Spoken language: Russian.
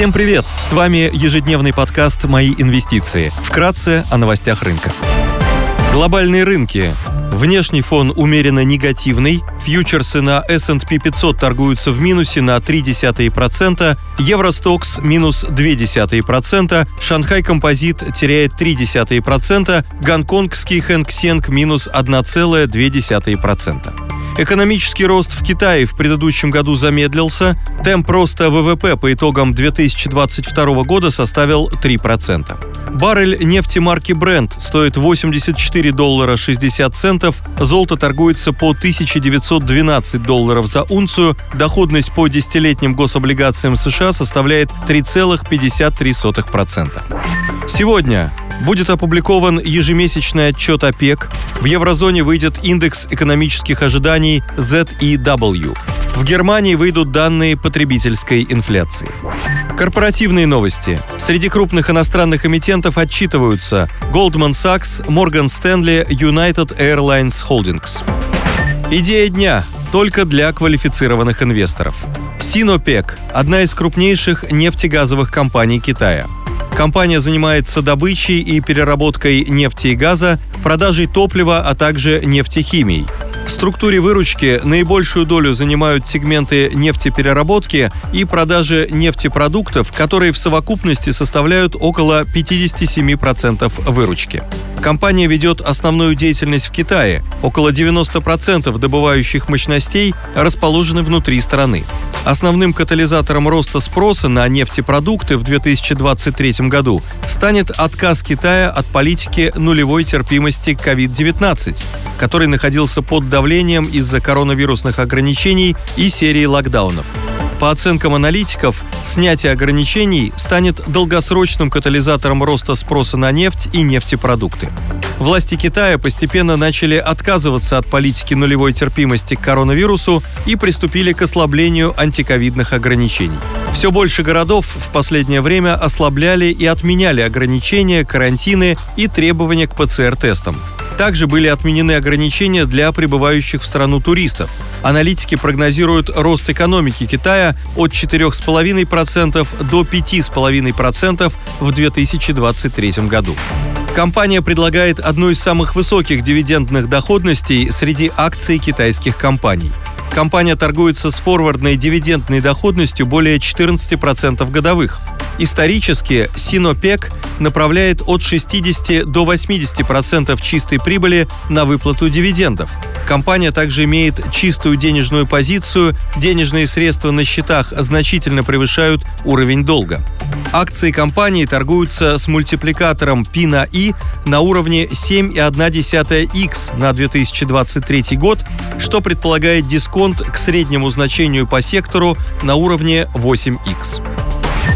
Всем привет! С вами ежедневный подкаст «Мои инвестиции». Вкратце о новостях рынка. Глобальные рынки. Внешний фон умеренно негативный. Фьючерсы на S&P 500 торгуются в минусе на 0,3%, Евростокс минус 0,2%, Шанхай Композит теряет 0,3%, гонконгский Хэнк Сенг минус 1,2%. Экономический рост в Китае в предыдущем году замедлился. Темп роста ВВП по итогам 2022 года составил 3%. Баррель нефти марки Brent стоит 84 доллара 60 центов, золото торгуется по 1912 долларов за унцию, доходность по десятилетним гособлигациям США составляет 3,53%. Сегодня будет опубликован ежемесячный отчет ОПЕК, в еврозоне выйдет индекс экономических ожиданий ZEW. В Германии выйдут данные потребительской инфляции. Корпоративные новости. Среди крупных иностранных эмитентов отчитываются Goldman Sachs, Morgan Stanley, United Airlines Holdings. Идея дня только для квалифицированных инвесторов. Sinopec – одна из крупнейших нефтегазовых компаний Китая – Компания занимается добычей и переработкой нефти и газа, продажей топлива, а также нефтехимией. В структуре выручки наибольшую долю занимают сегменты нефтепереработки и продажи нефтепродуктов, которые в совокупности составляют около 57% выручки. Компания ведет основную деятельность в Китае. Около 90% добывающих мощностей расположены внутри страны. Основным катализатором роста спроса на нефтепродукты в 2023 году станет отказ Китая от политики нулевой терпимости к COVID-19, который находился под давлением из-за коронавирусных ограничений и серии локдаунов. По оценкам аналитиков, снятие ограничений станет долгосрочным катализатором роста спроса на нефть и нефтепродукты. Власти Китая постепенно начали отказываться от политики нулевой терпимости к коронавирусу и приступили к ослаблению антиковидных ограничений. Все больше городов в последнее время ослабляли и отменяли ограничения, карантины и требования к ПЦР-тестам. Также были отменены ограничения для прибывающих в страну туристов. Аналитики прогнозируют рост экономики Китая от 4,5% до 5,5% в 2023 году. Компания предлагает одну из самых высоких дивидендных доходностей среди акций китайских компаний. Компания торгуется с форвардной дивидендной доходностью более 14% годовых. Исторически Синопек направляет от 60 до 80% чистой прибыли на выплату дивидендов – Компания также имеет чистую денежную позицию, денежные средства на счетах значительно превышают уровень долга. Акции компании торгуются с мультипликатором P на I на уровне 7,1x на 2023 год, что предполагает дисконт к среднему значению по сектору на уровне 8x.